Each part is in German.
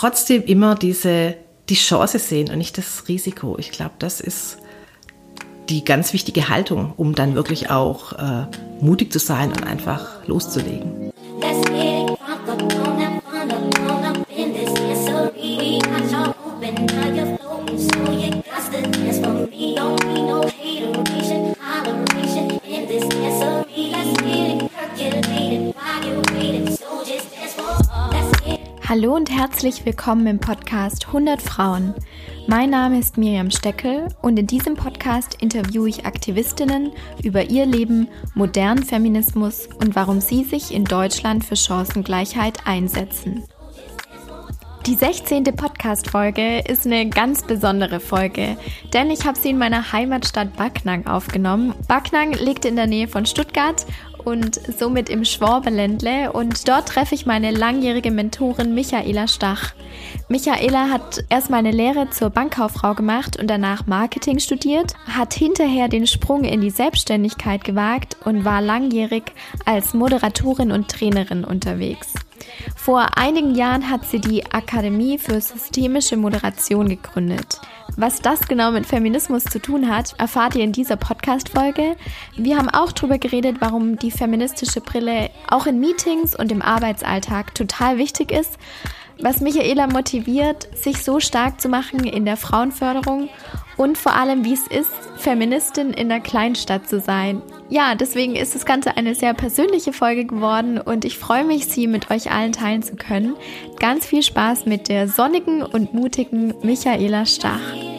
trotzdem immer diese, die Chance sehen und nicht das Risiko. Ich glaube, das ist die ganz wichtige Haltung, um dann wirklich auch äh, mutig zu sein und einfach loszulegen. Hallo und herzlich willkommen im Podcast 100 Frauen. Mein Name ist Miriam Steckel und in diesem Podcast interviewe ich Aktivistinnen über ihr Leben, modernen Feminismus und warum sie sich in Deutschland für Chancengleichheit einsetzen. Die 16. Podcast-Folge ist eine ganz besondere Folge, denn ich habe sie in meiner Heimatstadt Backnang aufgenommen. Backnang liegt in der Nähe von Stuttgart und somit im Schwabeländle und dort treffe ich meine langjährige Mentorin Michaela Stach. Michaela hat erst meine Lehre zur Bankkauffrau gemacht und danach Marketing studiert, hat hinterher den Sprung in die Selbstständigkeit gewagt und war langjährig als Moderatorin und Trainerin unterwegs. Vor einigen Jahren hat sie die Akademie für systemische Moderation gegründet. Was das genau mit Feminismus zu tun hat, erfahrt ihr in dieser Podcast-Folge. Wir haben auch darüber geredet, warum die feministische Brille auch in Meetings und im Arbeitsalltag total wichtig ist, was Michaela motiviert, sich so stark zu machen in der Frauenförderung und vor allem, wie es ist, Feministin in der Kleinstadt zu sein. Ja, deswegen ist das Ganze eine sehr persönliche Folge geworden und ich freue mich, sie mit euch allen teilen zu können. Ganz viel Spaß mit der sonnigen und mutigen Michaela Stach.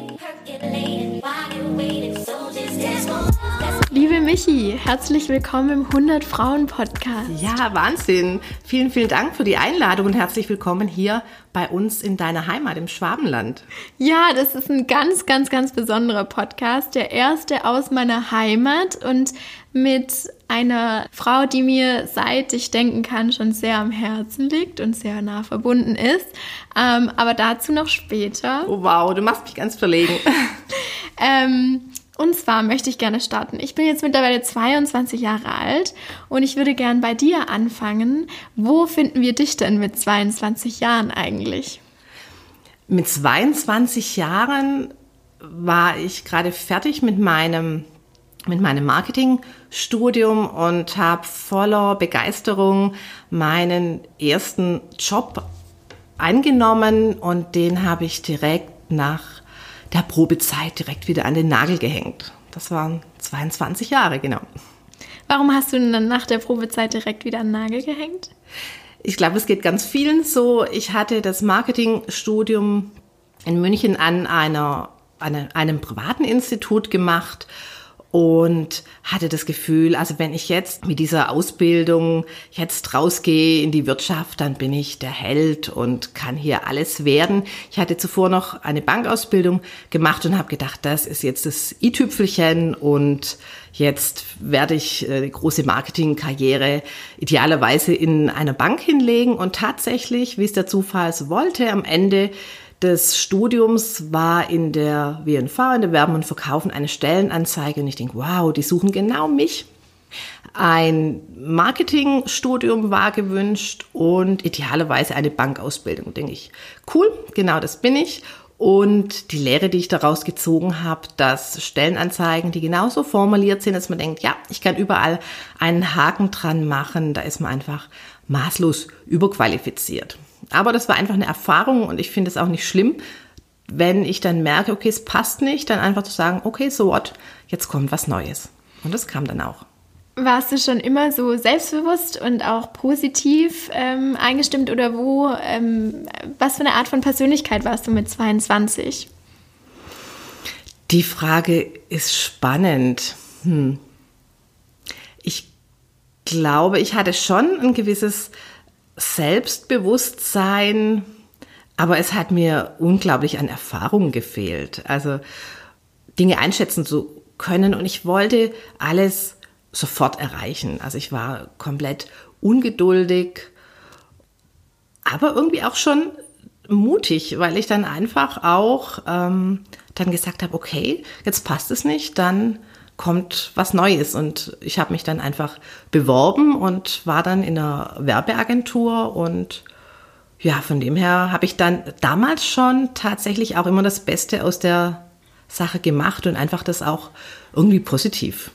Liebe Michi, herzlich willkommen im 100 Frauen Podcast. Ja, Wahnsinn. Vielen, vielen Dank für die Einladung und herzlich willkommen hier bei uns in deiner Heimat im Schwabenland. Ja, das ist ein ganz, ganz, ganz besonderer Podcast. Der erste aus meiner Heimat und mit einer Frau, die mir seit ich denken kann schon sehr am Herzen liegt und sehr nah verbunden ist. Ähm, aber dazu noch später. Oh wow, du machst mich ganz verlegen. ähm, und zwar möchte ich gerne starten. Ich bin jetzt mittlerweile 22 Jahre alt und ich würde gern bei dir anfangen. Wo finden wir dich denn mit 22 Jahren eigentlich? Mit 22 Jahren war ich gerade fertig mit meinem mit meinem Marketingstudium und habe voller Begeisterung meinen ersten Job eingenommen und den habe ich direkt nach der Probezeit direkt wieder an den Nagel gehängt. Das waren 22 Jahre, genau. Warum hast du denn dann nach der Probezeit direkt wieder an den Nagel gehängt? Ich glaube, es geht ganz vielen so. Ich hatte das Marketingstudium in München an einer, an einem privaten Institut gemacht und hatte das Gefühl, also wenn ich jetzt mit dieser Ausbildung jetzt rausgehe in die Wirtschaft, dann bin ich der Held und kann hier alles werden. Ich hatte zuvor noch eine Bankausbildung gemacht und habe gedacht, das ist jetzt das i-Tüpfelchen und jetzt werde ich eine große Marketingkarriere idealerweise in einer Bank hinlegen und tatsächlich, wie es der Zufall so wollte, am Ende des Studiums war in der WNV, in der Werben und Verkaufen, eine Stellenanzeige und ich denke, wow, die suchen genau mich. Ein Marketingstudium war gewünscht und idealerweise eine Bankausbildung, denke ich. Cool, genau das bin ich. Und die Lehre, die ich daraus gezogen habe, dass Stellenanzeigen, die genauso formuliert sind, dass man denkt, ja, ich kann überall einen Haken dran machen, da ist man einfach maßlos überqualifiziert. Aber das war einfach eine Erfahrung und ich finde es auch nicht schlimm, wenn ich dann merke, okay, es passt nicht, dann einfach zu sagen, okay, so what, jetzt kommt was Neues. Und das kam dann auch. Warst du schon immer so selbstbewusst und auch positiv ähm, eingestimmt oder wo? Ähm, was für eine Art von Persönlichkeit warst du mit 22? Die Frage ist spannend. Hm. Ich glaube, ich hatte schon ein gewisses Selbstbewusstsein, aber es hat mir unglaublich an Erfahrung gefehlt. Also Dinge einschätzen zu können und ich wollte alles sofort erreichen. Also ich war komplett ungeduldig, aber irgendwie auch schon mutig, weil ich dann einfach auch ähm, dann gesagt habe, okay, jetzt passt es nicht, dann kommt was Neues. Und ich habe mich dann einfach beworben und war dann in einer Werbeagentur und ja, von dem her habe ich dann damals schon tatsächlich auch immer das Beste aus der Sache gemacht und einfach das auch irgendwie positiv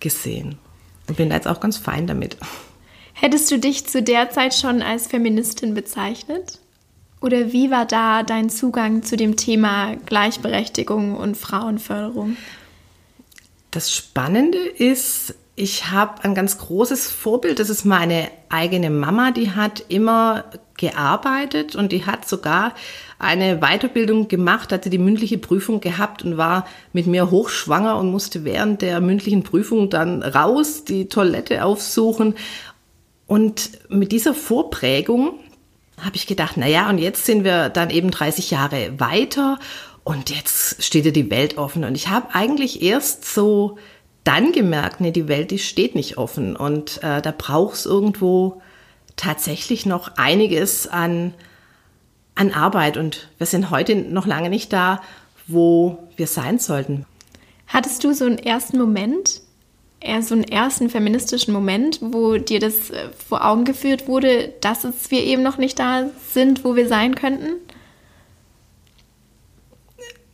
gesehen. Und bin da jetzt auch ganz fein damit. Hättest du dich zu der Zeit schon als Feministin bezeichnet? Oder wie war da dein Zugang zu dem Thema Gleichberechtigung und Frauenförderung? Das Spannende ist, ich habe ein ganz großes Vorbild, das ist meine eigene Mama, die hat immer gearbeitet und die hat sogar eine Weiterbildung gemacht, hatte die mündliche Prüfung gehabt und war mit mir hochschwanger und musste während der mündlichen Prüfung dann raus, die Toilette aufsuchen. Und mit dieser Vorprägung habe ich gedacht, na ja, und jetzt sind wir dann eben 30 Jahre weiter und jetzt steht dir die Welt offen. Und ich habe eigentlich erst so dann gemerkt, nee, die Welt, die steht nicht offen und äh, da braucht es irgendwo tatsächlich noch einiges an, an Arbeit und wir sind heute noch lange nicht da, wo wir sein sollten. Hattest du so einen ersten Moment, eher so einen ersten feministischen Moment, wo dir das äh, vor Augen geführt wurde, dass es wir eben noch nicht da sind, wo wir sein könnten?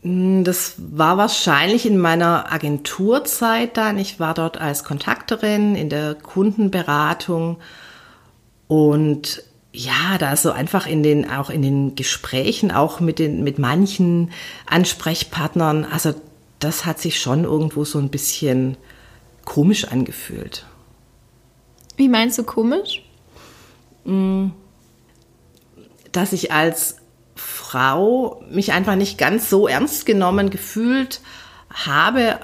Hm, das war wahrscheinlich in meiner Agenturzeit dann. Ich war dort als Kontakterin in der Kundenberatung und ja, da so einfach in den, auch in den Gesprächen, auch mit den, mit manchen Ansprechpartnern, also das hat sich schon irgendwo so ein bisschen komisch angefühlt. Wie meinst du komisch? Hm, dass ich als Frau mich einfach nicht ganz so ernst genommen gefühlt habe.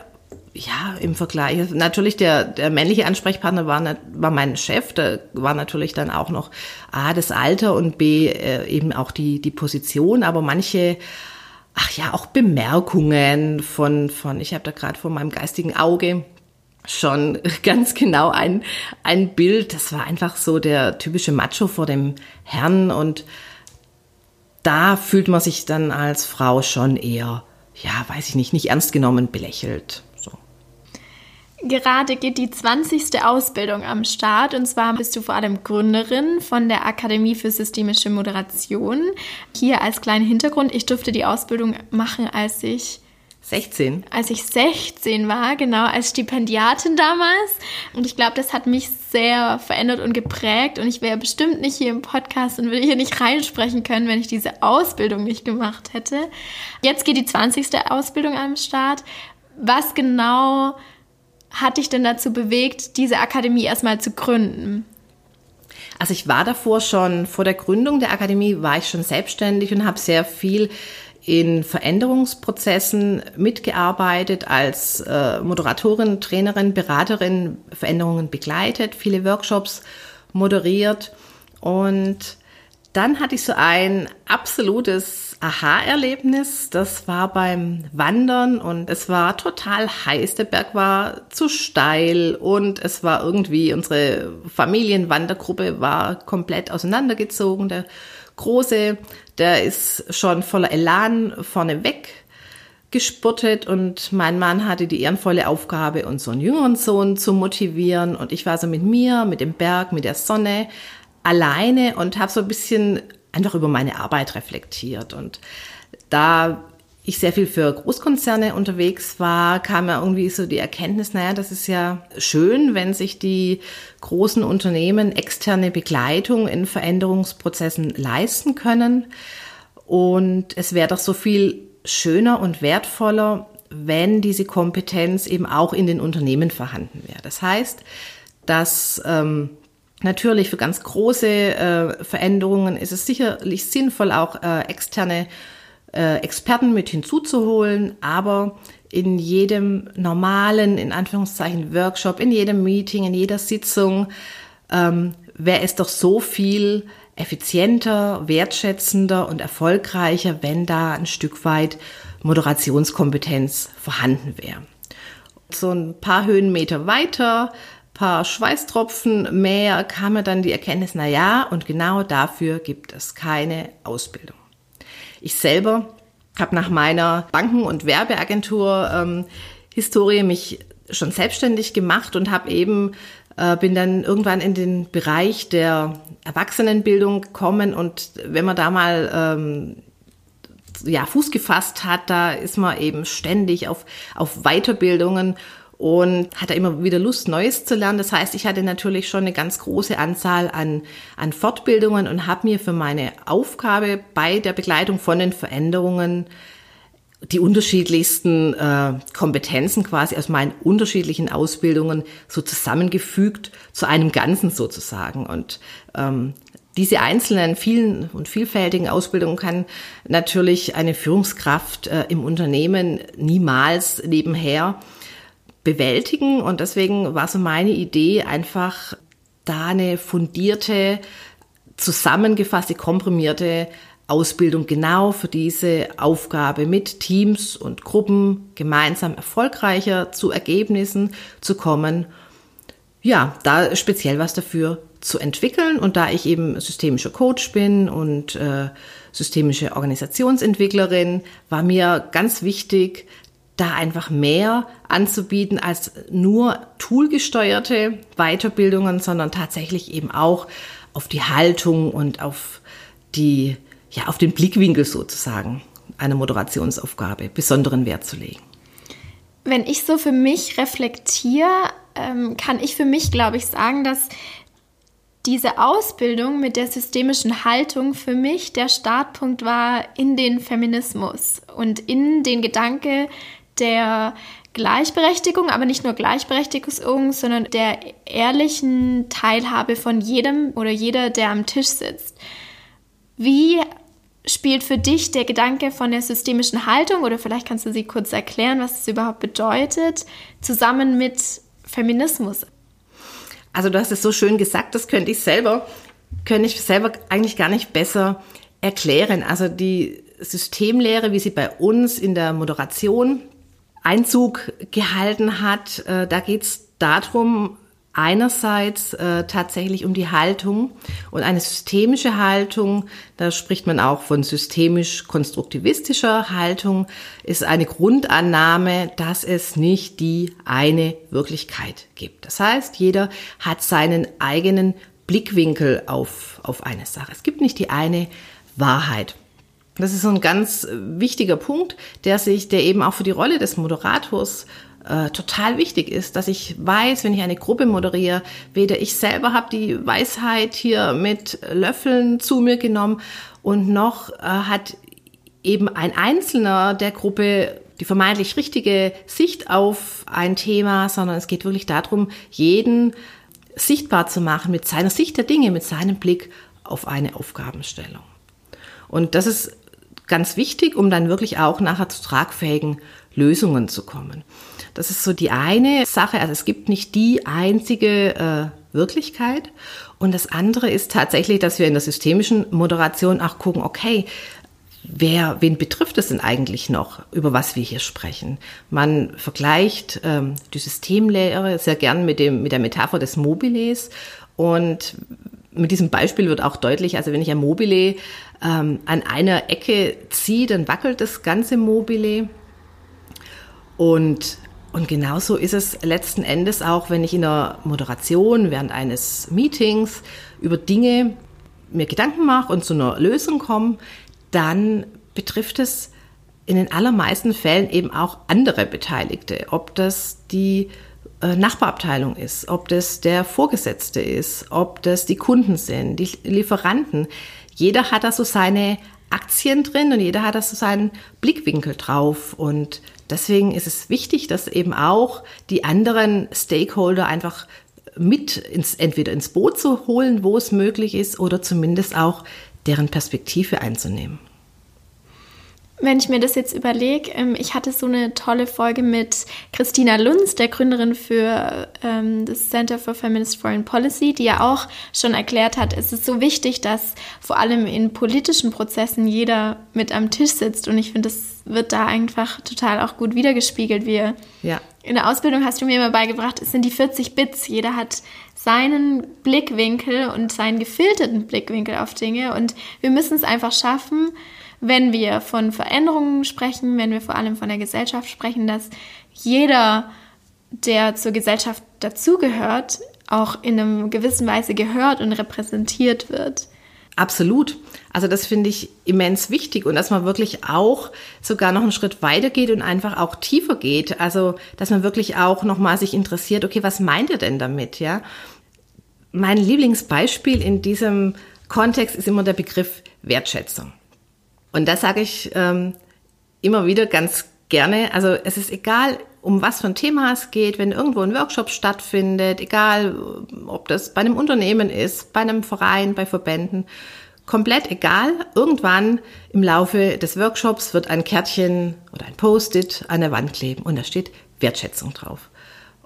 Ja, im Vergleich. Natürlich, der, der männliche Ansprechpartner war, war mein Chef. Da war natürlich dann auch noch A, das Alter und B, äh, eben auch die, die Position. Aber manche, ach ja, auch Bemerkungen von, von ich habe da gerade vor meinem geistigen Auge schon ganz genau ein, ein Bild. Das war einfach so der typische Macho vor dem Herrn und da fühlt man sich dann als Frau schon eher, ja, weiß ich nicht, nicht ernst genommen, belächelt. So. Gerade geht die 20. Ausbildung am Start und zwar bist du vor allem Gründerin von der Akademie für systemische Moderation. Hier als kleinen Hintergrund, ich durfte die Ausbildung machen, als ich 16? Als ich 16 war, genau, als Stipendiatin damals. Und ich glaube, das hat mich sehr verändert und geprägt. Und ich wäre bestimmt nicht hier im Podcast und würde hier nicht reinsprechen können, wenn ich diese Ausbildung nicht gemacht hätte. Jetzt geht die 20. Ausbildung am Start. Was genau hat dich denn dazu bewegt, diese Akademie erstmal zu gründen? Also ich war davor schon, vor der Gründung der Akademie war ich schon selbstständig und habe sehr viel in Veränderungsprozessen mitgearbeitet, als äh, Moderatorin, Trainerin, Beraterin, Veränderungen begleitet, viele Workshops moderiert und dann hatte ich so ein absolutes Aha-Erlebnis. Das war beim Wandern und es war total heiß. Der Berg war zu steil und es war irgendwie, unsere Familienwandergruppe war komplett auseinandergezogen. Der Große, der ist schon voller Elan vorne weg gespurtet und mein Mann hatte die ehrenvolle Aufgabe, unseren jüngeren Sohn zu motivieren. Und ich war so mit mir, mit dem Berg, mit der Sonne alleine und habe so ein bisschen einfach über meine Arbeit reflektiert. Und da ich sehr viel für Großkonzerne unterwegs war, kam ja irgendwie so die Erkenntnis, naja, das ist ja schön, wenn sich die großen Unternehmen externe Begleitung in Veränderungsprozessen leisten können. Und es wäre doch so viel schöner und wertvoller, wenn diese Kompetenz eben auch in den Unternehmen vorhanden wäre. Das heißt, dass ähm, natürlich für ganz große äh, Veränderungen ist es sicherlich sinnvoll, auch äh, externe Experten mit hinzuzuholen, aber in jedem normalen, in Anführungszeichen, Workshop, in jedem Meeting, in jeder Sitzung ähm, wäre es doch so viel effizienter, wertschätzender und erfolgreicher, wenn da ein Stück weit Moderationskompetenz vorhanden wäre. So ein paar Höhenmeter weiter, paar Schweißtropfen mehr, kam mir dann die Erkenntnis, na ja, und genau dafür gibt es keine Ausbildung. Ich selber habe nach meiner Banken- und Werbeagentur ähm, Historie mich schon selbstständig gemacht und habe eben äh, bin dann irgendwann in den Bereich der Erwachsenenbildung gekommen und wenn man da mal ähm, ja, Fuß gefasst hat, da ist man eben ständig auf, auf Weiterbildungen und hatte immer wieder Lust, Neues zu lernen. Das heißt, ich hatte natürlich schon eine ganz große Anzahl an, an Fortbildungen und habe mir für meine Aufgabe bei der Begleitung von den Veränderungen die unterschiedlichsten äh, Kompetenzen quasi aus meinen unterschiedlichen Ausbildungen so zusammengefügt zu einem Ganzen sozusagen. Und ähm, diese einzelnen, vielen und vielfältigen Ausbildungen kann natürlich eine Führungskraft äh, im Unternehmen niemals nebenher bewältigen. Und deswegen war so meine Idee einfach da eine fundierte, zusammengefasste, komprimierte Ausbildung genau für diese Aufgabe mit Teams und Gruppen gemeinsam erfolgreicher zu Ergebnissen zu kommen. Ja, da speziell was dafür zu entwickeln. Und da ich eben systemischer Coach bin und äh, systemische Organisationsentwicklerin, war mir ganz wichtig, da einfach mehr anzubieten als nur toolgesteuerte Weiterbildungen, sondern tatsächlich eben auch auf die Haltung und auf die, ja, auf den Blickwinkel sozusagen einer Moderationsaufgabe besonderen Wert zu legen. Wenn ich so für mich reflektiere, ähm, kann ich für mich, glaube ich, sagen, dass diese Ausbildung mit der systemischen Haltung für mich der Startpunkt war in den Feminismus und in den Gedanke der Gleichberechtigung, aber nicht nur Gleichberechtigung, sondern der ehrlichen Teilhabe von jedem oder jeder, der am Tisch sitzt. Wie spielt für dich der Gedanke von der systemischen Haltung oder vielleicht kannst du sie kurz erklären, was es überhaupt bedeutet, zusammen mit Feminismus? Also du hast es so schön gesagt, das könnte ich selber, könnte ich selber eigentlich gar nicht besser erklären. Also die Systemlehre, wie sie bei uns in der Moderation Einzug gehalten hat, äh, da geht es darum, einerseits äh, tatsächlich um die Haltung und eine systemische Haltung, da spricht man auch von systemisch-konstruktivistischer Haltung, ist eine Grundannahme, dass es nicht die eine Wirklichkeit gibt. Das heißt, jeder hat seinen eigenen Blickwinkel auf, auf eine Sache. Es gibt nicht die eine Wahrheit. Das ist so ein ganz wichtiger Punkt, der sich, der eben auch für die Rolle des Moderators äh, total wichtig ist, dass ich weiß, wenn ich eine Gruppe moderiere, weder ich selber habe die Weisheit hier mit Löffeln zu mir genommen und noch äh, hat eben ein Einzelner der Gruppe die vermeintlich richtige Sicht auf ein Thema, sondern es geht wirklich darum, jeden sichtbar zu machen mit seiner Sicht der Dinge, mit seinem Blick auf eine Aufgabenstellung. Und das ist ganz wichtig, um dann wirklich auch nachher zu tragfähigen Lösungen zu kommen. Das ist so die eine Sache. Also es gibt nicht die einzige äh, Wirklichkeit. Und das andere ist tatsächlich, dass wir in der systemischen Moderation auch gucken, okay, wer, wen betrifft es denn eigentlich noch, über was wir hier sprechen? Man vergleicht ähm, die Systemlehre sehr gern mit, dem, mit der Metapher des Mobiles und mit diesem Beispiel wird auch deutlich, also wenn ich ein Mobile ähm, an einer Ecke ziehe, dann wackelt das ganze Mobile. Und und genauso ist es letzten Endes auch, wenn ich in der Moderation während eines Meetings über Dinge mir Gedanken mache und zu einer Lösung komme, dann betrifft es in den allermeisten Fällen eben auch andere Beteiligte. Ob das die Nachbarabteilung ist, ob das der Vorgesetzte ist, ob das die Kunden sind, die Lieferanten. Jeder hat da so seine Aktien drin und jeder hat da so seinen Blickwinkel drauf. Und Deswegen ist es wichtig, dass eben auch die anderen Stakeholder einfach mit ins, entweder ins Boot zu holen, wo es möglich ist, oder zumindest auch deren Perspektive einzunehmen. Wenn ich mir das jetzt überlege, ähm, ich hatte so eine tolle Folge mit Christina Lunz, der Gründerin für ähm, das Center for Feminist Foreign Policy, die ja auch schon erklärt hat, es ist so wichtig, dass vor allem in politischen Prozessen jeder mit am Tisch sitzt. Und ich finde, das wird da einfach total auch gut wiedergespiegelt. Wir ja. In der Ausbildung hast du mir immer beigebracht, es sind die 40 Bits. Jeder hat seinen Blickwinkel und seinen gefilterten Blickwinkel auf Dinge. Und wir müssen es einfach schaffen, wenn wir von Veränderungen sprechen, wenn wir vor allem von der Gesellschaft sprechen, dass jeder, der zur Gesellschaft dazugehört, auch in einer gewissen Weise gehört und repräsentiert wird. Absolut. Also das finde ich immens wichtig und dass man wirklich auch sogar noch einen Schritt weiter geht und einfach auch tiefer geht. Also dass man wirklich auch nochmal sich interessiert, okay, was meint ihr denn damit, ja? Mein Lieblingsbeispiel in diesem Kontext ist immer der Begriff Wertschätzung. Und das sage ich ähm, immer wieder ganz gerne. Also es ist egal, um was für ein Thema es geht, wenn irgendwo ein Workshop stattfindet, egal ob das bei einem Unternehmen ist, bei einem Verein, bei Verbänden, komplett egal. Irgendwann im Laufe des Workshops wird ein Kärtchen oder ein Post-it an der Wand kleben und da steht Wertschätzung drauf.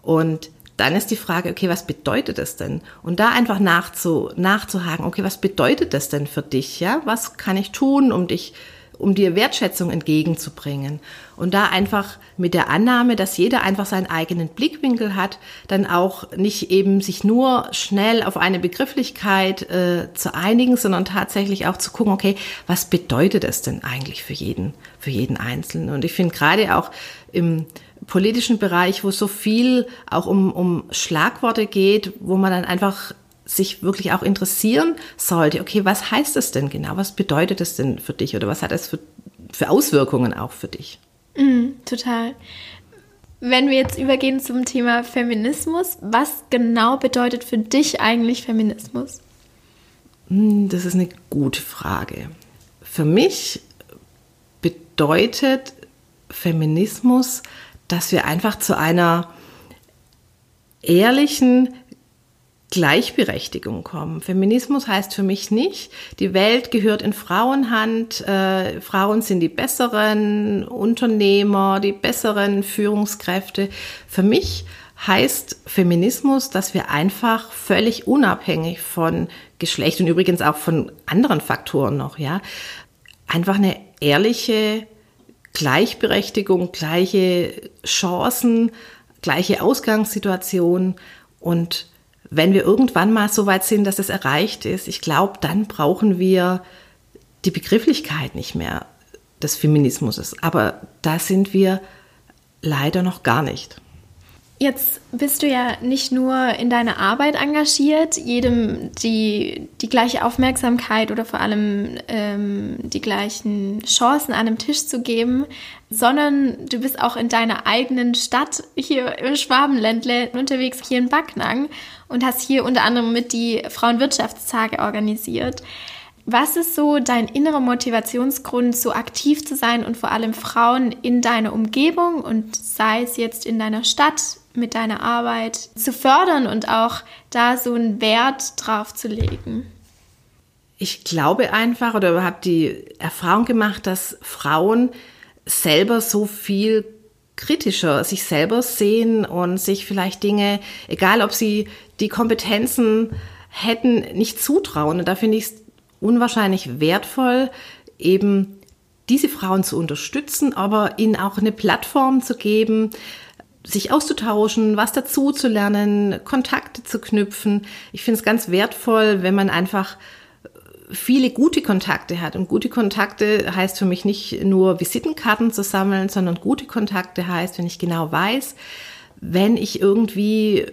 Und dann ist die Frage, okay, was bedeutet das denn? Und da einfach nachzu, nachzuhaken, okay, was bedeutet das denn für dich? Ja, was kann ich tun, um dich um dir Wertschätzung entgegenzubringen. Und da einfach mit der Annahme, dass jeder einfach seinen eigenen Blickwinkel hat, dann auch nicht eben sich nur schnell auf eine Begrifflichkeit äh, zu einigen, sondern tatsächlich auch zu gucken, okay, was bedeutet es denn eigentlich für jeden, für jeden Einzelnen? Und ich finde gerade auch im politischen Bereich, wo so viel auch um, um Schlagworte geht, wo man dann einfach sich wirklich auch interessieren sollte, okay, was heißt das denn genau? Was bedeutet das denn für dich oder was hat das für, für Auswirkungen auch für dich? Mm, total. Wenn wir jetzt übergehen zum Thema Feminismus, was genau bedeutet für dich eigentlich Feminismus? Hm, das ist eine gute Frage. Für mich bedeutet Feminismus, dass wir einfach zu einer ehrlichen, Gleichberechtigung kommen. Feminismus heißt für mich nicht, die Welt gehört in Frauenhand, äh, Frauen sind die besseren Unternehmer, die besseren Führungskräfte. Für mich heißt Feminismus, dass wir einfach völlig unabhängig von Geschlecht und übrigens auch von anderen Faktoren noch, ja, einfach eine ehrliche Gleichberechtigung, gleiche Chancen, gleiche Ausgangssituation und wenn wir irgendwann mal so weit sind, dass es erreicht ist, ich glaube, dann brauchen wir die Begrifflichkeit nicht mehr des Feminismus. Aber da sind wir leider noch gar nicht. Jetzt bist du ja nicht nur in deiner Arbeit engagiert, jedem die, die gleiche Aufmerksamkeit oder vor allem ähm, die gleichen Chancen an einem Tisch zu geben, sondern du bist auch in deiner eigenen Stadt hier im Schwabenländle unterwegs, hier in Backnang und hast hier unter anderem mit die Frauenwirtschaftstage organisiert. Was ist so dein innerer Motivationsgrund, so aktiv zu sein und vor allem Frauen in deiner Umgebung und sei es jetzt in deiner Stadt mit deiner Arbeit zu fördern und auch da so einen Wert drauf zu legen? Ich glaube einfach oder habe die Erfahrung gemacht, dass Frauen selber so viel kritischer sich selber sehen und sich vielleicht Dinge, egal ob sie die Kompetenzen hätten, nicht zutrauen. Und da finde ich es unwahrscheinlich wertvoll, eben diese Frauen zu unterstützen, aber ihnen auch eine Plattform zu geben, sich auszutauschen, was dazu zu lernen, Kontakte zu knüpfen. Ich finde es ganz wertvoll, wenn man einfach viele gute Kontakte hat. Und gute Kontakte heißt für mich nicht nur Visitenkarten zu sammeln, sondern gute Kontakte heißt, wenn ich genau weiß, wenn ich irgendwie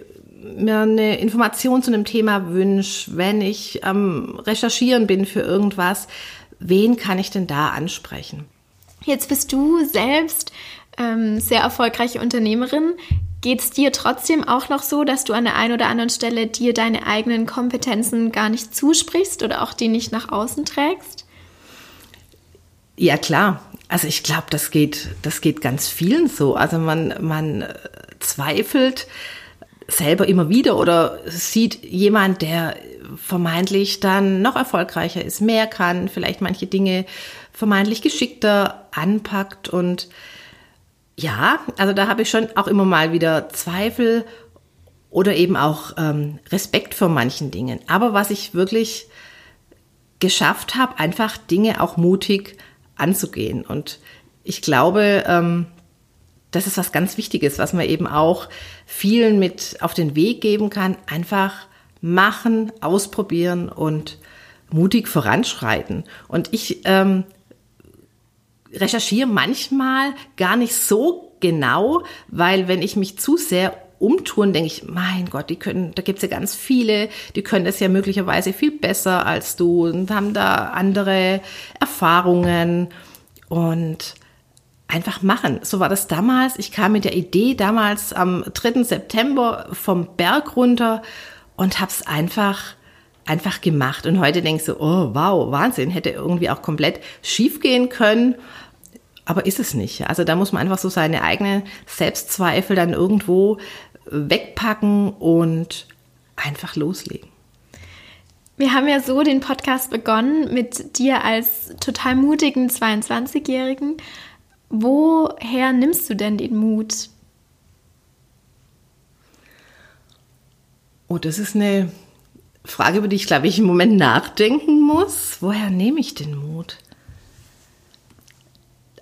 mir eine Information zu einem Thema wünsche, wenn ich am Recherchieren bin für irgendwas, wen kann ich denn da ansprechen? Jetzt bist du selbst ähm, sehr erfolgreiche Unternehmerin. Geht es dir trotzdem auch noch so, dass du an der einen oder anderen Stelle dir deine eigenen Kompetenzen gar nicht zusprichst oder auch die nicht nach außen trägst? Ja, klar. Also ich glaube, das geht, das geht ganz vielen so. Also man, man äh, zweifelt selber immer wieder oder sieht jemand, der vermeintlich dann noch erfolgreicher ist, mehr kann, vielleicht manche Dinge vermeintlich geschickter anpackt und ja, also da habe ich schon auch immer mal wieder Zweifel oder eben auch ähm, Respekt vor manchen Dingen. Aber was ich wirklich geschafft habe, einfach Dinge auch mutig anzugehen. Und ich glaube, ähm, das ist was ganz Wichtiges, was man eben auch vielen mit auf den Weg geben kann. Einfach machen, ausprobieren und mutig voranschreiten. Und ich ähm, recherchiere manchmal gar nicht so genau, weil wenn ich mich zu sehr umtun, denke ich, mein Gott, die können, da gibt's ja ganz viele, die können das ja möglicherweise viel besser als du und haben da andere Erfahrungen und einfach machen. So war das damals. Ich kam mit der Idee damals am 3. September vom Berg runter und hab's einfach einfach gemacht. Und heute denkst du, oh wow, Wahnsinn, hätte irgendwie auch komplett schief gehen können. Aber ist es nicht. Also da muss man einfach so seine eigenen Selbstzweifel dann irgendwo wegpacken und einfach loslegen. Wir haben ja so den Podcast begonnen mit dir als total mutigen 22-Jährigen. Woher nimmst du denn den Mut? Oh, das ist eine Frage, über die ich, glaube ich, im Moment nachdenken muss. Woher nehme ich den Mut?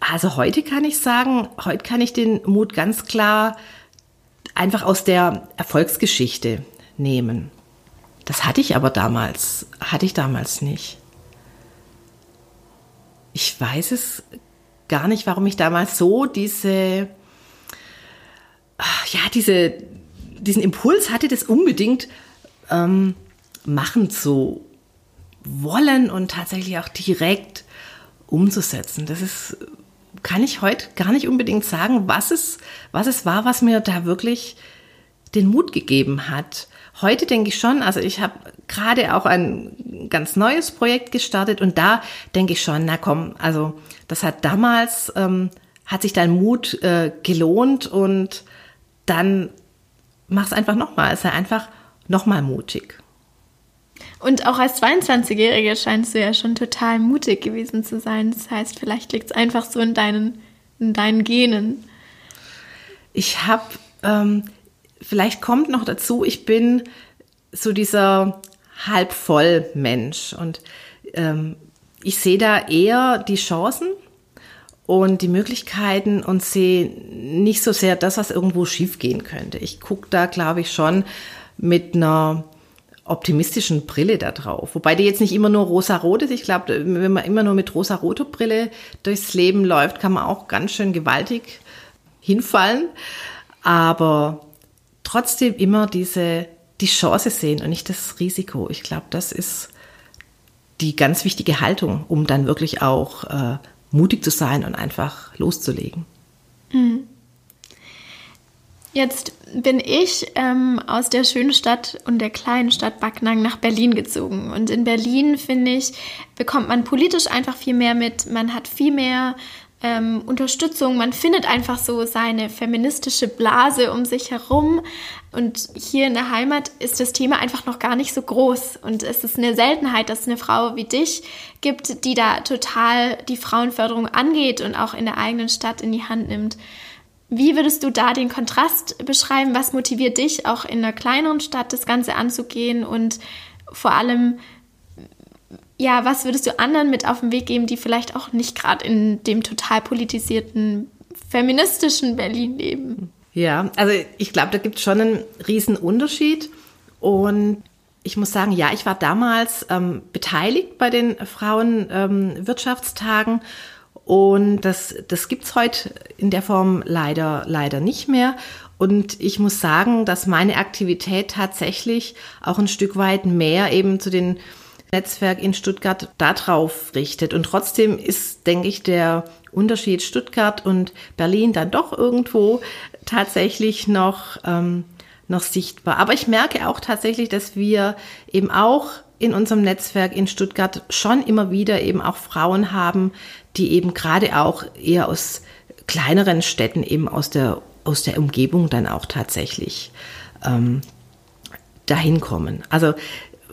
Also heute kann ich sagen, heute kann ich den Mut ganz klar einfach aus der Erfolgsgeschichte nehmen. Das hatte ich aber damals, hatte ich damals nicht. Ich weiß es gar nicht, warum ich damals so diese, ja, diese, diesen Impuls hatte, das unbedingt ähm, machen zu wollen und tatsächlich auch direkt umzusetzen. Das ist, kann ich heute gar nicht unbedingt sagen, was es, was es war, was mir da wirklich den Mut gegeben hat. Heute denke ich schon, also ich habe gerade auch ein ganz neues Projekt gestartet und da denke ich schon, na komm, also das hat damals, ähm, hat sich dein Mut äh, gelohnt und dann mach's einfach nochmal, sei einfach nochmal mutig. Und auch als 22-Jährige scheinst du ja schon total mutig gewesen zu sein. Das heißt, vielleicht liegt es einfach so in deinen, in deinen Genen. Ich habe, ähm, vielleicht kommt noch dazu, ich bin so dieser halb voll Mensch und ähm, ich sehe da eher die Chancen und die Möglichkeiten und sehe nicht so sehr das, was irgendwo schiefgehen könnte. Ich gucke da, glaube ich, schon mit einer optimistischen Brille da drauf. Wobei die jetzt nicht immer nur rosa-rot ist. Ich glaube, wenn man immer nur mit rosa-roter Brille durchs Leben läuft, kann man auch ganz schön gewaltig hinfallen. Aber trotzdem immer diese, die Chance sehen und nicht das Risiko. Ich glaube, das ist die ganz wichtige Haltung, um dann wirklich auch äh, mutig zu sein und einfach loszulegen. Mhm. Jetzt bin ich ähm, aus der schönen Stadt und der kleinen Stadt Backnang nach Berlin gezogen. Und in Berlin, finde ich, bekommt man politisch einfach viel mehr mit. Man hat viel mehr ähm, Unterstützung. Man findet einfach so seine feministische Blase um sich herum. Und hier in der Heimat ist das Thema einfach noch gar nicht so groß. Und es ist eine Seltenheit, dass es eine Frau wie dich gibt, die da total die Frauenförderung angeht und auch in der eigenen Stadt in die Hand nimmt. Wie würdest du da den Kontrast beschreiben? Was motiviert dich, auch in einer kleineren Stadt das Ganze anzugehen? Und vor allem, ja, was würdest du anderen mit auf den Weg geben, die vielleicht auch nicht gerade in dem total politisierten, feministischen Berlin leben? Ja, also ich glaube, da gibt es schon einen riesen Unterschied. Und ich muss sagen, ja, ich war damals ähm, beteiligt bei den Frauenwirtschaftstagen. Ähm, und das, das gibt's heute in der Form leider, leider nicht mehr. Und ich muss sagen, dass meine Aktivität tatsächlich auch ein Stück weit mehr eben zu den Netzwerk in Stuttgart darauf richtet. Und trotzdem ist, denke ich, der Unterschied Stuttgart und Berlin dann doch irgendwo tatsächlich noch, ähm, noch sichtbar. Aber ich merke auch tatsächlich, dass wir eben auch in unserem Netzwerk in Stuttgart schon immer wieder eben auch Frauen haben, die eben gerade auch eher aus kleineren Städten eben aus der, aus der Umgebung dann auch tatsächlich ähm, dahin kommen. Also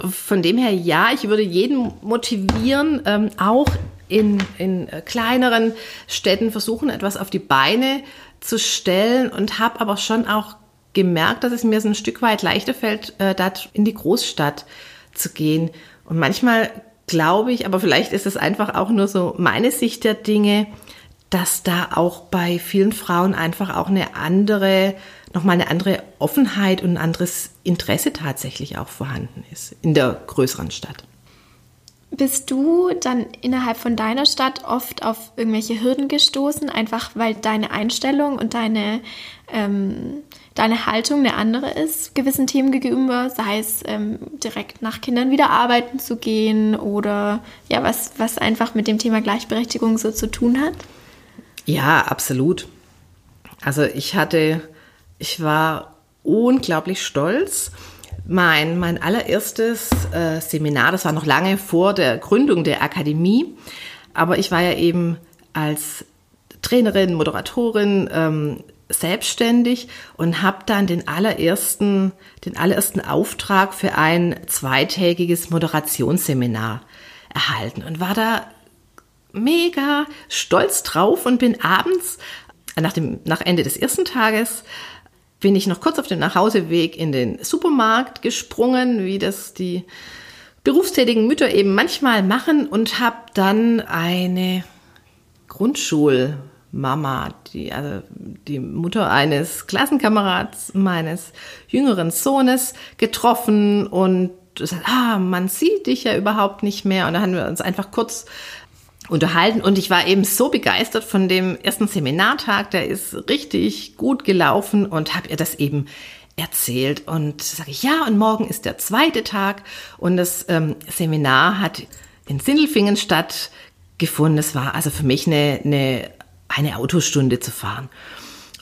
von dem her, ja, ich würde jeden motivieren, ähm, auch in, in kleineren Städten versuchen, etwas auf die Beine zu stellen und habe aber schon auch gemerkt, dass es mir so ein Stück weit leichter fällt, äh, in die Großstadt zu gehen. Und manchmal glaube ich, aber vielleicht ist es einfach auch nur so meine Sicht der Dinge, dass da auch bei vielen Frauen einfach auch eine andere, nochmal eine andere Offenheit und ein anderes Interesse tatsächlich auch vorhanden ist in der größeren Stadt. Bist du dann innerhalb von deiner Stadt oft auf irgendwelche Hürden gestoßen, einfach weil deine Einstellung und deine, ähm, deine Haltung eine andere ist, gewissen Themen gegenüber, sei es ähm, direkt nach Kindern wieder arbeiten zu gehen oder ja, was, was einfach mit dem Thema Gleichberechtigung so zu tun hat? Ja, absolut. Also ich hatte, ich war unglaublich stolz mein, mein allererstes äh, Seminar, das war noch lange vor der Gründung der Akademie, aber ich war ja eben als Trainerin, Moderatorin ähm, selbstständig und habe dann den allerersten, den allerersten Auftrag für ein zweitägiges Moderationsseminar erhalten und war da mega stolz drauf und bin abends nach dem nach Ende des ersten Tages bin ich noch kurz auf dem Nachhauseweg in den Supermarkt gesprungen, wie das die berufstätigen Mütter eben manchmal machen und habe dann eine Grundschulmama, die also die Mutter eines Klassenkamerats meines jüngeren Sohnes getroffen und gesagt, ah, man sieht dich ja überhaupt nicht mehr. Und da haben wir uns einfach kurz unterhalten. Und ich war eben so begeistert von dem ersten Seminartag, der ist richtig gut gelaufen und habe ihr das eben erzählt. Und sage ich, ja, und morgen ist der zweite Tag. Und das ähm, Seminar hat in Sindelfingen stattgefunden. Es war also für mich eine, eine, eine Autostunde zu fahren.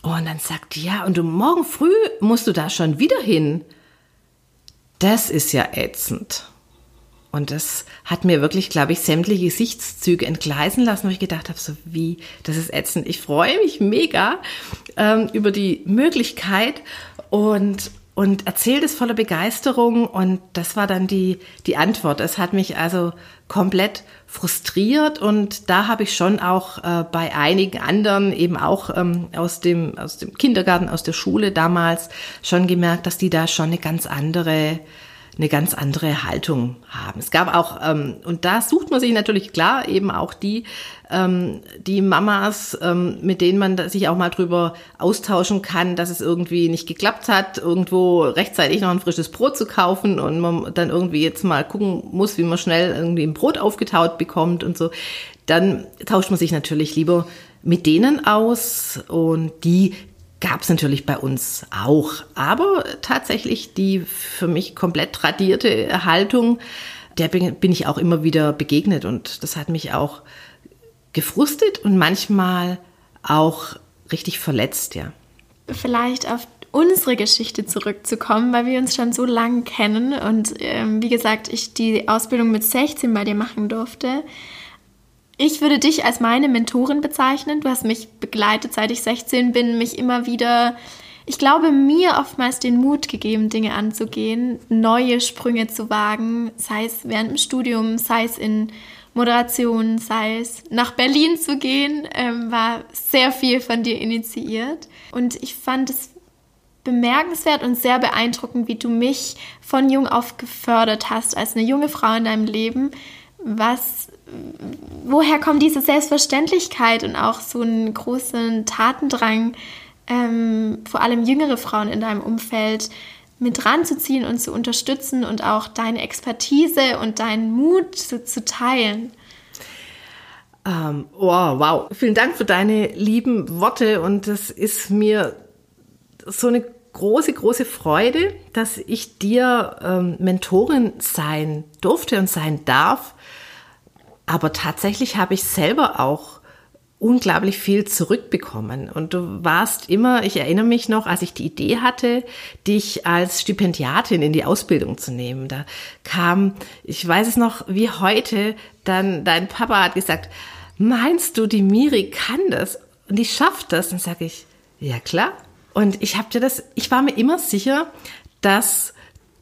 Und dann sagt die, ja, und du morgen früh musst du da schon wieder hin. Das ist ja ätzend. Und das hat mir wirklich, glaube ich, sämtliche Gesichtszüge entgleisen lassen, wo ich gedacht habe, so wie, das ist ätzend. Ich freue mich mega ähm, über die Möglichkeit und und erzählt es voller Begeisterung und das war dann die, die Antwort. Es hat mich also komplett frustriert und da habe ich schon auch äh, bei einigen anderen, eben auch ähm, aus, dem, aus dem Kindergarten, aus der Schule damals, schon gemerkt, dass die da schon eine ganz andere eine ganz andere Haltung haben. Es gab auch, ähm, und da sucht man sich natürlich klar eben auch die, ähm, die Mamas, ähm, mit denen man sich auch mal drüber austauschen kann, dass es irgendwie nicht geklappt hat, irgendwo rechtzeitig noch ein frisches Brot zu kaufen und man dann irgendwie jetzt mal gucken muss, wie man schnell irgendwie ein Brot aufgetaut bekommt und so. Dann tauscht man sich natürlich lieber mit denen aus und die gab es natürlich bei uns auch. Aber tatsächlich die für mich komplett tradierte Haltung, der bin, ich auch immer wieder begegnet und das hat mich auch gefrustet und manchmal auch richtig verletzt, ja. Vielleicht auf unsere Geschichte zurückzukommen, weil wir uns schon so lange kennen und ähm, wie gesagt, ich die Ausbildung mit 16 bei dir machen durfte. Ich würde dich als meine Mentorin bezeichnen. Du hast mich begleitet, seit ich 16 bin, mich immer wieder, ich glaube, mir oftmals den Mut gegeben, Dinge anzugehen, neue Sprünge zu wagen, sei es während dem Studium, sei es in Moderation, sei es nach Berlin zu gehen, ähm, war sehr viel von dir initiiert. Und ich fand es bemerkenswert und sehr beeindruckend, wie du mich von jung auf gefördert hast, als eine junge Frau in deinem Leben, was woher kommt diese Selbstverständlichkeit und auch so einen großen Tatendrang, ähm, vor allem jüngere Frauen in deinem Umfeld mit ranzuziehen und zu unterstützen und auch deine Expertise und deinen Mut zu, zu teilen? Ähm, oh, wow, vielen Dank für deine lieben Worte. Und das ist mir so eine große, große Freude, dass ich dir ähm, Mentorin sein durfte und sein darf aber tatsächlich habe ich selber auch unglaublich viel zurückbekommen. Und du warst immer, ich erinnere mich noch, als ich die Idee hatte, dich als Stipendiatin in die Ausbildung zu nehmen. Da kam, ich weiß es noch wie heute, dann dein Papa hat gesagt, meinst du, die Miri kann das und die schafft das? Und sage ich, ja klar. Und ich habe dir das, ich war mir immer sicher, dass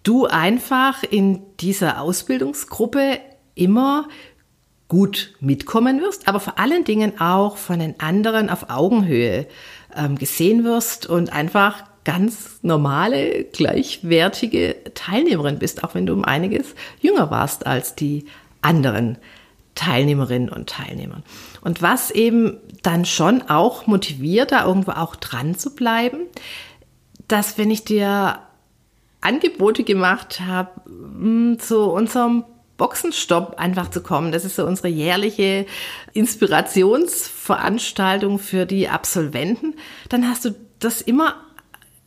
du einfach in dieser Ausbildungsgruppe immer gut mitkommen wirst, aber vor allen Dingen auch von den anderen auf Augenhöhe ähm, gesehen wirst und einfach ganz normale, gleichwertige Teilnehmerin bist, auch wenn du um einiges jünger warst als die anderen Teilnehmerinnen und Teilnehmer. Und was eben dann schon auch motiviert, da irgendwo auch dran zu bleiben, dass wenn ich dir Angebote gemacht habe hm, zu unserem Boxenstopp einfach zu kommen. Das ist so unsere jährliche Inspirationsveranstaltung für die Absolventen. Dann hast du das immer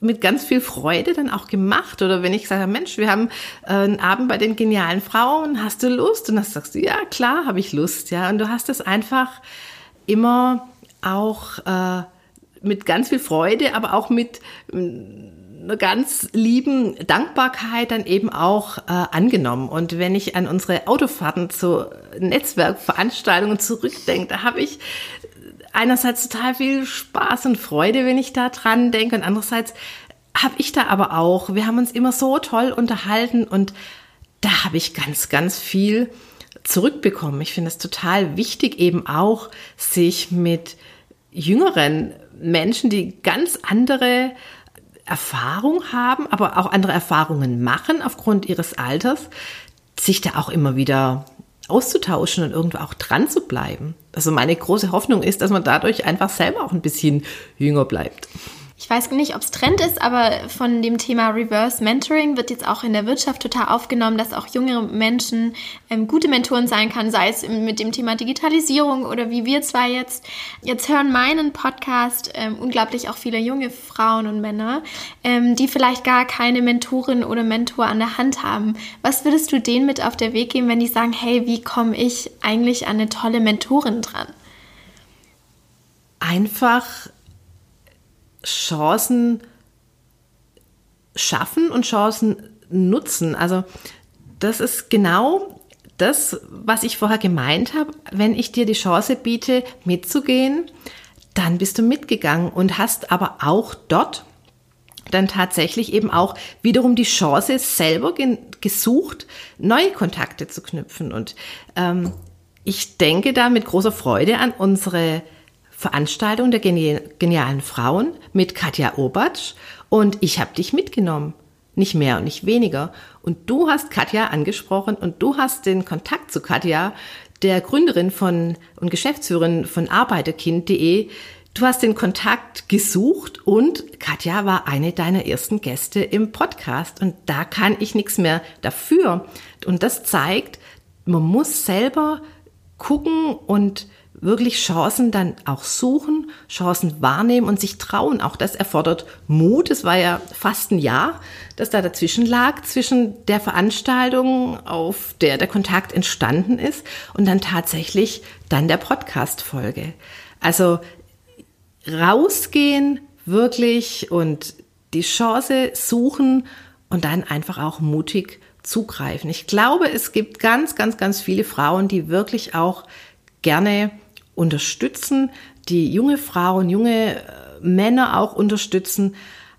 mit ganz viel Freude dann auch gemacht. Oder wenn ich sage, Mensch, wir haben äh, einen Abend bei den genialen Frauen, hast du Lust? Und dann sagst du, ja, klar, habe ich Lust, ja. Und du hast es einfach immer auch äh, mit ganz viel Freude, aber auch mit einer ganz lieben Dankbarkeit dann eben auch äh, angenommen. Und wenn ich an unsere Autofahrten zu Netzwerkveranstaltungen zurückdenke, da habe ich einerseits total viel Spaß und Freude, wenn ich da dran denke, und andererseits habe ich da aber auch, wir haben uns immer so toll unterhalten und da habe ich ganz, ganz viel zurückbekommen. Ich finde es total wichtig, eben auch sich mit jüngeren Menschen, die ganz andere Erfahrung haben, aber auch andere Erfahrungen machen aufgrund ihres Alters, sich da auch immer wieder auszutauschen und irgendwo auch dran zu bleiben. Also meine große Hoffnung ist, dass man dadurch einfach selber auch ein bisschen jünger bleibt ich weiß nicht, ob es Trend ist, aber von dem Thema Reverse Mentoring wird jetzt auch in der Wirtschaft total aufgenommen, dass auch jüngere Menschen ähm, gute Mentoren sein kann, sei es mit dem Thema Digitalisierung oder wie wir zwar jetzt. Jetzt hören meinen Podcast ähm, unglaublich auch viele junge Frauen und Männer, ähm, die vielleicht gar keine Mentorin oder Mentor an der Hand haben. Was würdest du denen mit auf der Weg geben, wenn die sagen, hey, wie komme ich eigentlich an eine tolle Mentorin dran? Einfach Chancen schaffen und Chancen nutzen. Also das ist genau das, was ich vorher gemeint habe. Wenn ich dir die Chance biete, mitzugehen, dann bist du mitgegangen und hast aber auch dort dann tatsächlich eben auch wiederum die Chance selber gesucht, neue Kontakte zu knüpfen. Und ähm, ich denke da mit großer Freude an unsere Veranstaltung der genialen Frauen mit Katja Obatsch und ich habe dich mitgenommen. Nicht mehr und nicht weniger. Und du hast Katja angesprochen und du hast den Kontakt zu Katja, der Gründerin von und Geschäftsführerin von Arbeiterkind.de, Du hast den Kontakt gesucht und Katja war eine deiner ersten Gäste im Podcast und da kann ich nichts mehr dafür. Und das zeigt, man muss selber gucken und wirklich Chancen dann auch suchen, Chancen wahrnehmen und sich trauen. Auch das erfordert Mut. Es war ja fast ein Jahr, das da dazwischen lag, zwischen der Veranstaltung, auf der der Kontakt entstanden ist und dann tatsächlich dann der Podcast-Folge. Also rausgehen wirklich und die Chance suchen und dann einfach auch mutig zugreifen. Ich glaube, es gibt ganz, ganz, ganz viele Frauen, die wirklich auch gerne unterstützen, die junge Frauen, junge äh, Männer auch unterstützen.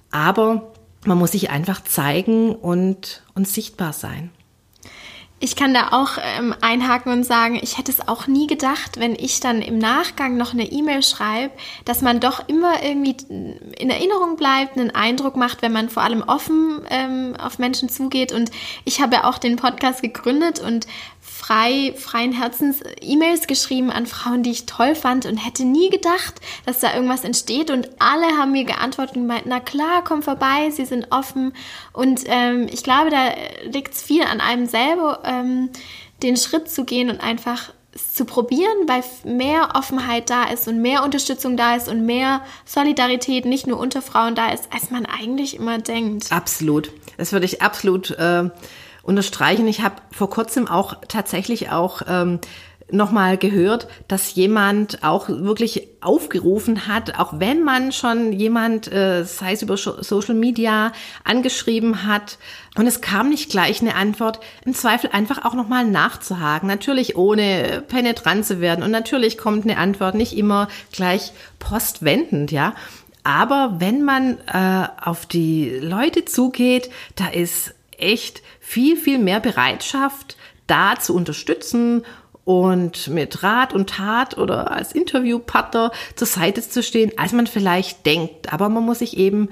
Aber man muss sich einfach zeigen und, und sichtbar sein. Ich kann da auch ähm, einhaken und sagen, ich hätte es auch nie gedacht, wenn ich dann im Nachgang noch eine E-Mail schreibe, dass man doch immer irgendwie in Erinnerung bleibt, einen Eindruck macht, wenn man vor allem offen ähm, auf Menschen zugeht. Und ich habe auch den Podcast gegründet und frei, freien Herzens E-Mails geschrieben an Frauen, die ich toll fand und hätte nie gedacht, dass da irgendwas entsteht. Und alle haben mir geantwortet und gemeint, na klar, komm vorbei, sie sind offen. Und ähm, ich glaube, da liegt es viel an einem selber, ähm, den Schritt zu gehen und einfach zu probieren, weil mehr Offenheit da ist und mehr Unterstützung da ist und mehr Solidarität nicht nur unter Frauen da ist, als man eigentlich immer denkt. Absolut. Das würde ich absolut äh, unterstreichen. Ich habe vor kurzem auch tatsächlich auch ähm, nochmal gehört, dass jemand auch wirklich aufgerufen hat, auch wenn man schon jemand, äh, sei es über Social Media, angeschrieben hat und es kam nicht gleich eine Antwort, im Zweifel einfach auch nochmal nachzuhaken. Natürlich ohne penetrant zu werden und natürlich kommt eine Antwort nicht immer gleich postwendend, ja. Aber wenn man äh, auf die Leute zugeht, da ist echt viel, viel mehr Bereitschaft, da zu unterstützen und mit Rat und Tat oder als Interviewpartner zur Seite zu stehen, als man vielleicht denkt. Aber man muss sich eben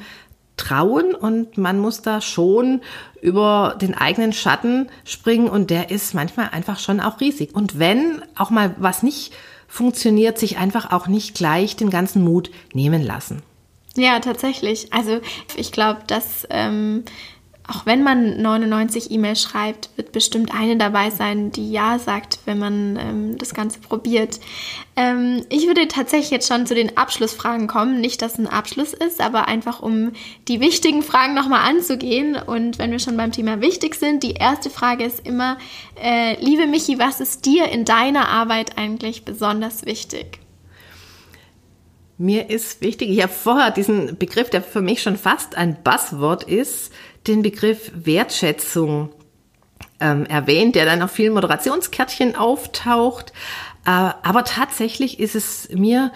trauen und man muss da schon über den eigenen Schatten springen und der ist manchmal einfach schon auch riesig. Und wenn auch mal was nicht funktioniert, sich einfach auch nicht gleich den ganzen Mut nehmen lassen. Ja, tatsächlich. Also ich glaube, dass ähm, auch wenn man 99 E-Mails schreibt, wird bestimmt eine dabei sein, die Ja sagt, wenn man ähm, das Ganze probiert. Ähm, ich würde tatsächlich jetzt schon zu den Abschlussfragen kommen. Nicht, dass es ein Abschluss ist, aber einfach um die wichtigen Fragen nochmal anzugehen. Und wenn wir schon beim Thema wichtig sind, die erste Frage ist immer, äh, liebe Michi, was ist dir in deiner Arbeit eigentlich besonders wichtig? Mir ist wichtig, ich habe vorher diesen Begriff, der für mich schon fast ein Buzzword ist, den Begriff Wertschätzung ähm, erwähnt, der dann auf vielen Moderationskärtchen auftaucht. Äh, aber tatsächlich ist es mir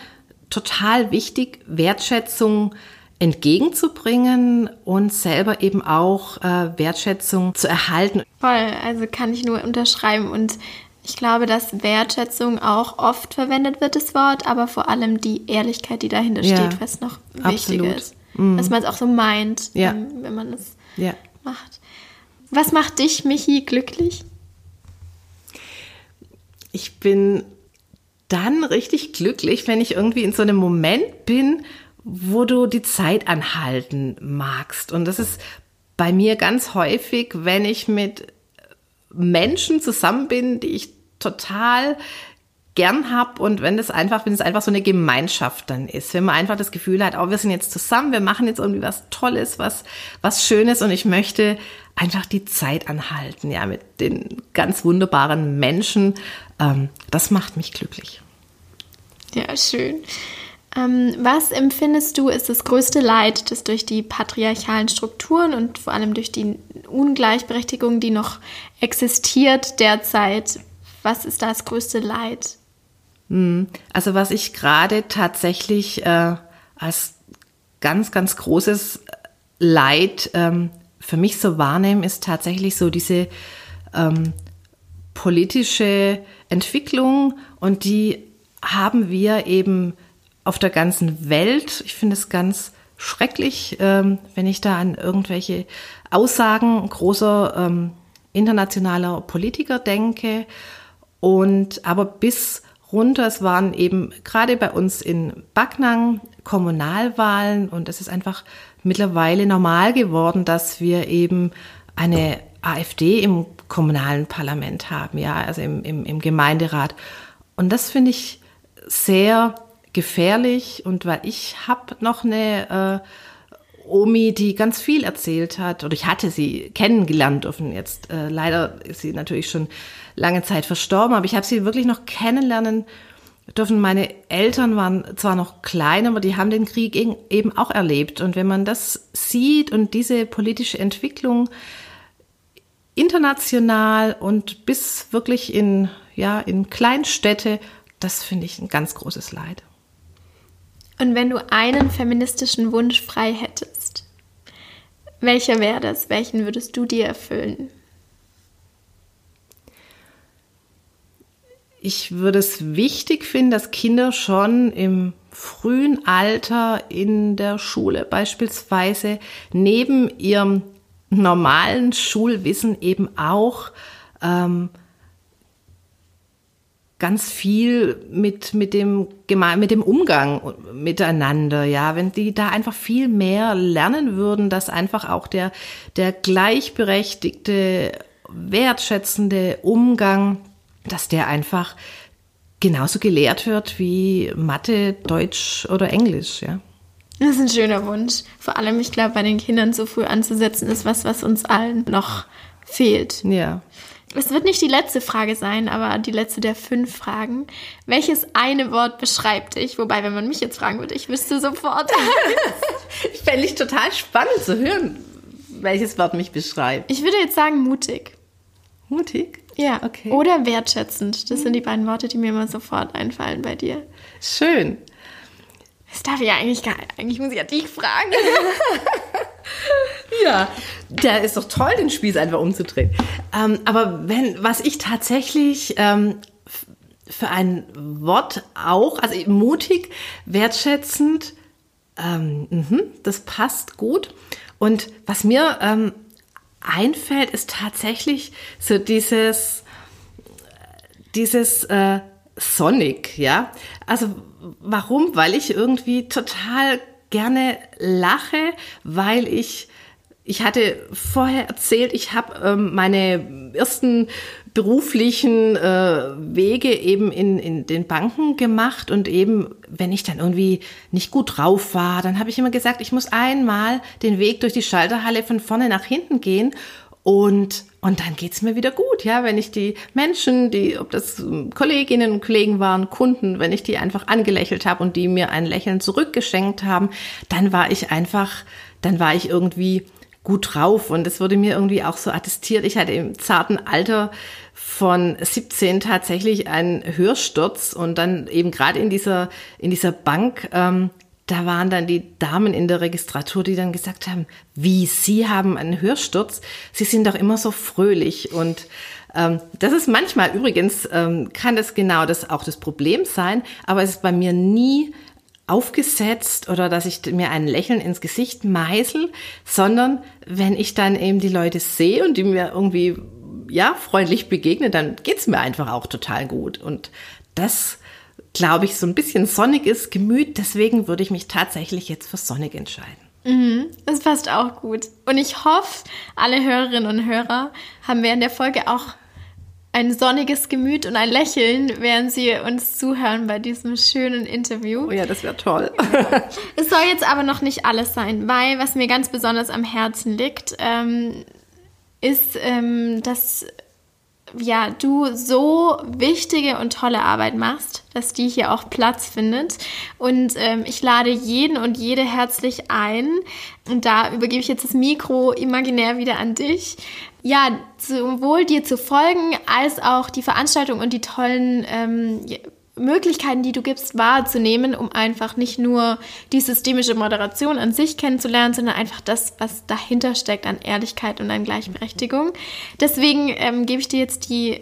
total wichtig, Wertschätzung entgegenzubringen und selber eben auch äh, Wertschätzung zu erhalten. Voll, also kann ich nur unterschreiben und ich glaube, dass Wertschätzung auch oft verwendet wird, das Wort, aber vor allem die Ehrlichkeit, die dahinter ja, steht, was noch wichtiger absolut. ist. Mhm. Dass man es auch so meint, ja. Ähm, wenn man es ja. macht. Was macht dich, Michi, glücklich? Ich bin dann richtig glücklich, wenn ich irgendwie in so einem Moment bin, wo du die Zeit anhalten magst. Und das ist bei mir ganz häufig, wenn ich mit Menschen zusammen bin, die ich total gern habe und wenn das einfach, wenn es einfach so eine Gemeinschaft dann ist, wenn man einfach das Gefühl hat, oh, wir sind jetzt zusammen, wir machen jetzt irgendwie was Tolles, was, was Schönes und ich möchte einfach die Zeit anhalten, ja, mit den ganz wunderbaren Menschen. Ähm, das macht mich glücklich. Ja, schön. Ähm, was empfindest du ist das größte Leid, das durch die patriarchalen Strukturen und vor allem durch die Ungleichberechtigung, die noch existiert derzeit, was ist das größte Leid? Hm. Also was ich gerade tatsächlich äh, als ganz, ganz großes Leid ähm, für mich so wahrnehme, ist tatsächlich so diese ähm, politische Entwicklung und die haben wir eben auf der ganzen Welt. Ich finde es ganz schrecklich, ähm, wenn ich da an irgendwelche Aussagen großer ähm, internationaler Politiker denke. Und aber bis runter. Es waren eben gerade bei uns in Backnang Kommunalwahlen und es ist einfach mittlerweile normal geworden, dass wir eben eine AfD im kommunalen Parlament haben, ja, also im, im, im Gemeinderat. Und das finde ich sehr gefährlich und weil ich habe noch eine äh, Omi, die ganz viel erzählt hat, oder ich hatte sie kennengelernt dürfen. Jetzt äh, leider ist sie natürlich schon lange Zeit verstorben, aber ich habe sie wirklich noch kennenlernen dürfen. Meine Eltern waren zwar noch klein, aber die haben den Krieg eben auch erlebt. Und wenn man das sieht und diese politische Entwicklung international und bis wirklich in, ja, in Kleinstädte, das finde ich ein ganz großes Leid. Und wenn du einen feministischen Wunsch frei hättest, welcher wäre das? Welchen würdest du dir erfüllen? Ich würde es wichtig finden, dass Kinder schon im frühen Alter in der Schule beispielsweise neben ihrem normalen Schulwissen eben auch ähm, ganz viel mit, mit, dem, mit dem Umgang miteinander, ja, wenn die da einfach viel mehr lernen würden, dass einfach auch der, der gleichberechtigte, wertschätzende Umgang dass der einfach genauso gelehrt wird wie Mathe, Deutsch oder Englisch, ja. Das ist ein schöner Wunsch. Vor allem, ich glaube, bei den Kindern so früh anzusetzen, ist was, was uns allen noch fehlt. Ja. Es wird nicht die letzte Frage sein, aber die letzte der fünf Fragen. Welches eine Wort beschreibt dich? Wobei, wenn man mich jetzt fragen würde, ich wüsste sofort. ich fände ich total spannend zu hören, welches Wort mich beschreibt. Ich würde jetzt sagen mutig. Mutig? Ja, okay. Oder wertschätzend. Das sind die beiden Worte, die mir immer sofort einfallen bei dir. Schön. Das darf ich ja eigentlich gar nicht. Eigentlich muss ich ja dich fragen. ja, da ist doch toll, den Spieß einfach umzudrehen. Ähm, aber wenn, was ich tatsächlich ähm, für ein Wort auch, also mutig, wertschätzend, ähm, mh, das passt gut. Und was mir ähm, einfällt, ist tatsächlich so dieses, dieses äh, Sonic, ja. Also warum? Weil ich irgendwie total gerne lache, weil ich ich hatte vorher erzählt, ich habe ähm, meine ersten beruflichen äh, Wege eben in, in den Banken gemacht und eben, wenn ich dann irgendwie nicht gut drauf war, dann habe ich immer gesagt, ich muss einmal den Weg durch die Schalterhalle von vorne nach hinten gehen und und dann geht's mir wieder gut, ja, wenn ich die Menschen, die, ob das Kolleginnen und Kollegen waren, Kunden, wenn ich die einfach angelächelt habe und die mir ein Lächeln zurückgeschenkt haben, dann war ich einfach, dann war ich irgendwie gut drauf. Und es wurde mir irgendwie auch so attestiert. Ich hatte im zarten Alter von 17 tatsächlich einen Hörsturz. Und dann eben gerade in dieser in dieser Bank ähm, da waren dann die Damen in der Registratur, die dann gesagt haben, wie Sie haben einen Hörsturz, Sie sind doch immer so fröhlich. Und ähm, das ist manchmal übrigens ähm, kann das genau das auch das Problem sein, aber es ist bei mir nie aufgesetzt oder dass ich mir ein Lächeln ins Gesicht meißel, sondern wenn ich dann eben die Leute sehe und die mir irgendwie ja freundlich begegnen, dann geht's mir einfach auch total gut. Und das, glaube ich, so ein bisschen sonniges Gemüt. Deswegen würde ich mich tatsächlich jetzt für sonnig entscheiden. Mhm, das passt auch gut. Und ich hoffe, alle Hörerinnen und Hörer haben während der Folge auch ein sonniges Gemüt und ein Lächeln, während Sie uns zuhören bei diesem schönen Interview. Oh ja, das wäre toll. es soll jetzt aber noch nicht alles sein, weil was mir ganz besonders am Herzen liegt, ähm, ist, ähm, dass ja, du so wichtige und tolle Arbeit machst, dass die hier auch Platz findet. Und ähm, ich lade jeden und jede herzlich ein. Und da übergebe ich jetzt das Mikro imaginär wieder an dich. Ja, sowohl dir zu folgen, als auch die Veranstaltung und die tollen ähm, Möglichkeiten, die du gibst, wahrzunehmen, um einfach nicht nur die systemische Moderation an sich kennenzulernen, sondern einfach das, was dahinter steckt an Ehrlichkeit und an Gleichberechtigung. Deswegen ähm, gebe ich dir jetzt die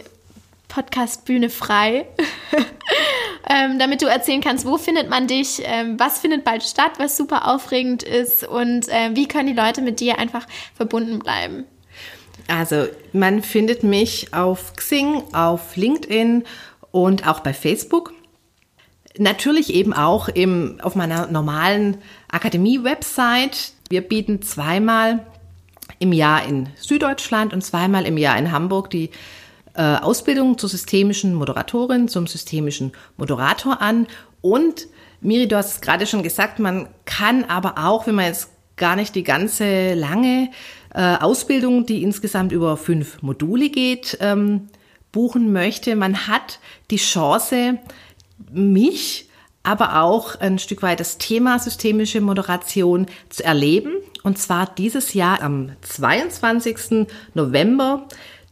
Podcast-Bühne frei, ähm, damit du erzählen kannst, wo findet man dich, ähm, was findet bald statt, was super aufregend ist und äh, wie können die Leute mit dir einfach verbunden bleiben. Also man findet mich auf Xing, auf LinkedIn und auch bei Facebook. Natürlich eben auch im, auf meiner normalen Akademie-Website. Wir bieten zweimal im Jahr in Süddeutschland und zweimal im Jahr in Hamburg die äh, Ausbildung zur systemischen Moderatorin, zum systemischen Moderator an. Und Miri, du hast es gerade schon gesagt, man kann aber auch, wenn man jetzt gar nicht die ganze lange äh, Ausbildung, die insgesamt über fünf Module geht, ähm, buchen möchte. Man hat die Chance, mich, aber auch ein Stück weit das Thema systemische Moderation zu erleben. Und zwar dieses Jahr am 22. November.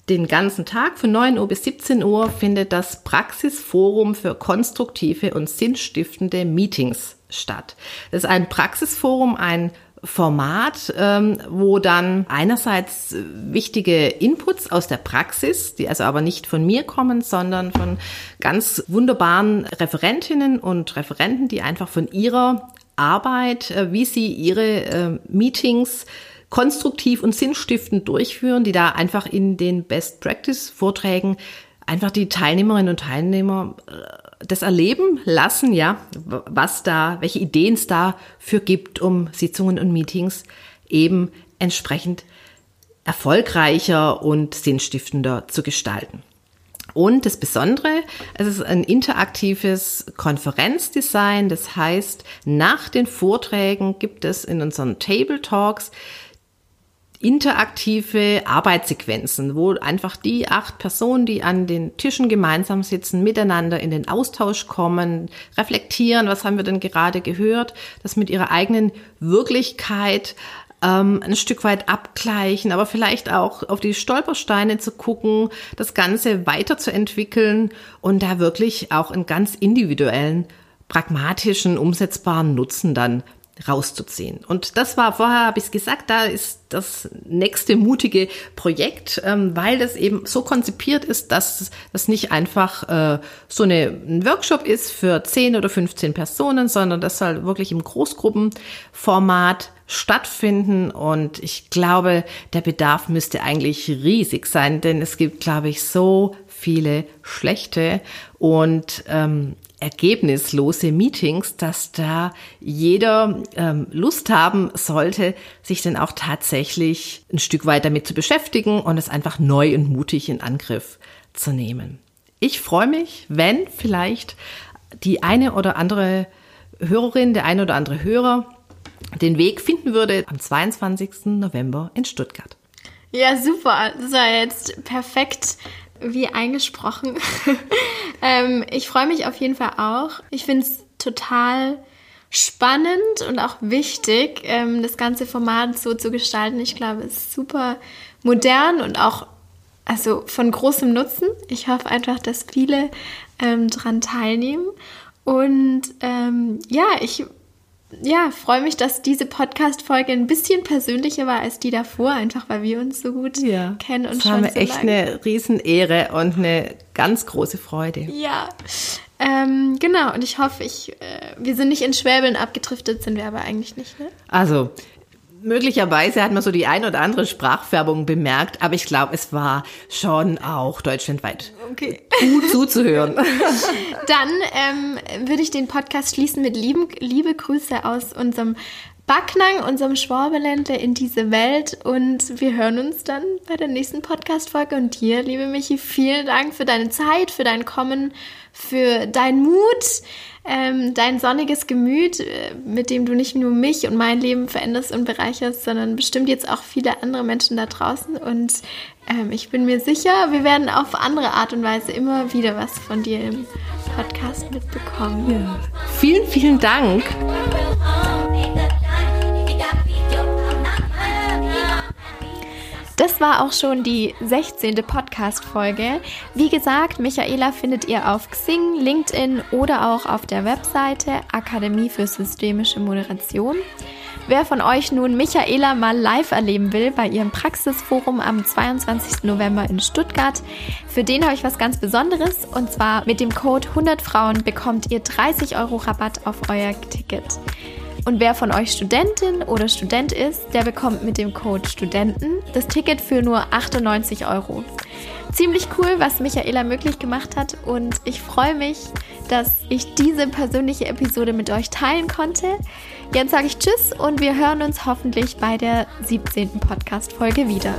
Den ganzen Tag von 9 Uhr bis 17 Uhr findet das Praxisforum für konstruktive und sinnstiftende Meetings statt. Das ist ein Praxisforum, ein Format, ähm, wo dann einerseits wichtige Inputs aus der Praxis, die also aber nicht von mir kommen, sondern von ganz wunderbaren Referentinnen und Referenten, die einfach von ihrer Arbeit, äh, wie sie ihre äh, Meetings konstruktiv und sinnstiftend durchführen, die da einfach in den Best Practice Vorträgen einfach die Teilnehmerinnen und Teilnehmer äh, das erleben lassen, ja, was da, welche Ideen es da für gibt, um Sitzungen und Meetings eben entsprechend erfolgreicher und sinnstiftender zu gestalten. Und das Besondere, es ist ein interaktives Konferenzdesign. Das heißt, nach den Vorträgen gibt es in unseren Table Talks interaktive Arbeitssequenzen, wo einfach die acht Personen, die an den Tischen gemeinsam sitzen, miteinander in den Austausch kommen, reflektieren, was haben wir denn gerade gehört, das mit ihrer eigenen Wirklichkeit ähm, ein Stück weit abgleichen, aber vielleicht auch auf die Stolpersteine zu gucken, das Ganze weiterzuentwickeln und da wirklich auch einen ganz individuellen pragmatischen, umsetzbaren Nutzen dann rauszuziehen. Und das war vorher, habe ich es gesagt, da ist das nächste mutige Projekt, ähm, weil das eben so konzipiert ist, dass das nicht einfach äh, so eine, ein Workshop ist für 10 oder 15 Personen, sondern das soll wirklich im Großgruppenformat stattfinden. Und ich glaube, der Bedarf müsste eigentlich riesig sein, denn es gibt, glaube ich, so viele schlechte und ähm, ergebnislose Meetings, dass da jeder ähm, Lust haben sollte, sich dann auch tatsächlich ein Stück weit damit zu beschäftigen und es einfach neu und mutig in Angriff zu nehmen. Ich freue mich, wenn vielleicht die eine oder andere Hörerin, der eine oder andere Hörer den Weg finden würde am 22. November in Stuttgart. Ja, super. Das war jetzt perfekt wie eingesprochen. ähm, ich freue mich auf jeden Fall auch. Ich finde es total spannend und auch wichtig, ähm, das ganze Format so zu gestalten. Ich glaube, es ist super modern und auch also von großem Nutzen. Ich hoffe einfach, dass viele ähm, daran teilnehmen. Und ähm, ja, ich ja, freue mich, dass diese Podcast-Folge ein bisschen persönlicher war als die davor, einfach weil wir uns so gut ja, kennen und das schon haben wir so echt lange. eine Riesenehre und eine ganz große Freude. Ja, ähm, genau. Und ich hoffe, ich, äh, wir sind nicht in Schwäbeln abgedriftet, sind wir aber eigentlich nicht. Ne? Also Möglicherweise hat man so die ein oder andere Sprachfärbung bemerkt, aber ich glaube, es war schon auch deutschlandweit okay. gut zuzuhören. Dann ähm, würde ich den Podcast schließen mit lieben, liebe Grüße aus unserem Backnang, unserem Schwabeländle in diese Welt und wir hören uns dann bei der nächsten Podcast-Folge. Und dir, liebe Michi, vielen Dank für deine Zeit, für dein Kommen, für deinen Mut ähm, dein sonniges Gemüt, äh, mit dem du nicht nur mich und mein Leben veränderst und bereicherst, sondern bestimmt jetzt auch viele andere Menschen da draußen. Und ähm, ich bin mir sicher, wir werden auf andere Art und Weise immer wieder was von dir im Podcast mitbekommen. Ja. Vielen, vielen Dank. Das war auch schon die 16. Podcast-Folge. Wie gesagt, Michaela findet ihr auf Xing, LinkedIn oder auch auf der Webseite Akademie für systemische Moderation. Wer von euch nun Michaela mal live erleben will bei ihrem Praxisforum am 22. November in Stuttgart, für den habe ich was ganz Besonderes und zwar mit dem Code 100 Frauen bekommt ihr 30 Euro Rabatt auf euer Ticket. Und wer von euch Studentin oder Student ist, der bekommt mit dem Code Studenten das Ticket für nur 98 Euro. Ziemlich cool, was Michaela möglich gemacht hat und ich freue mich, dass ich diese persönliche Episode mit euch teilen konnte. Jetzt sage ich Tschüss und wir hören uns hoffentlich bei der 17. Podcast-Folge wieder.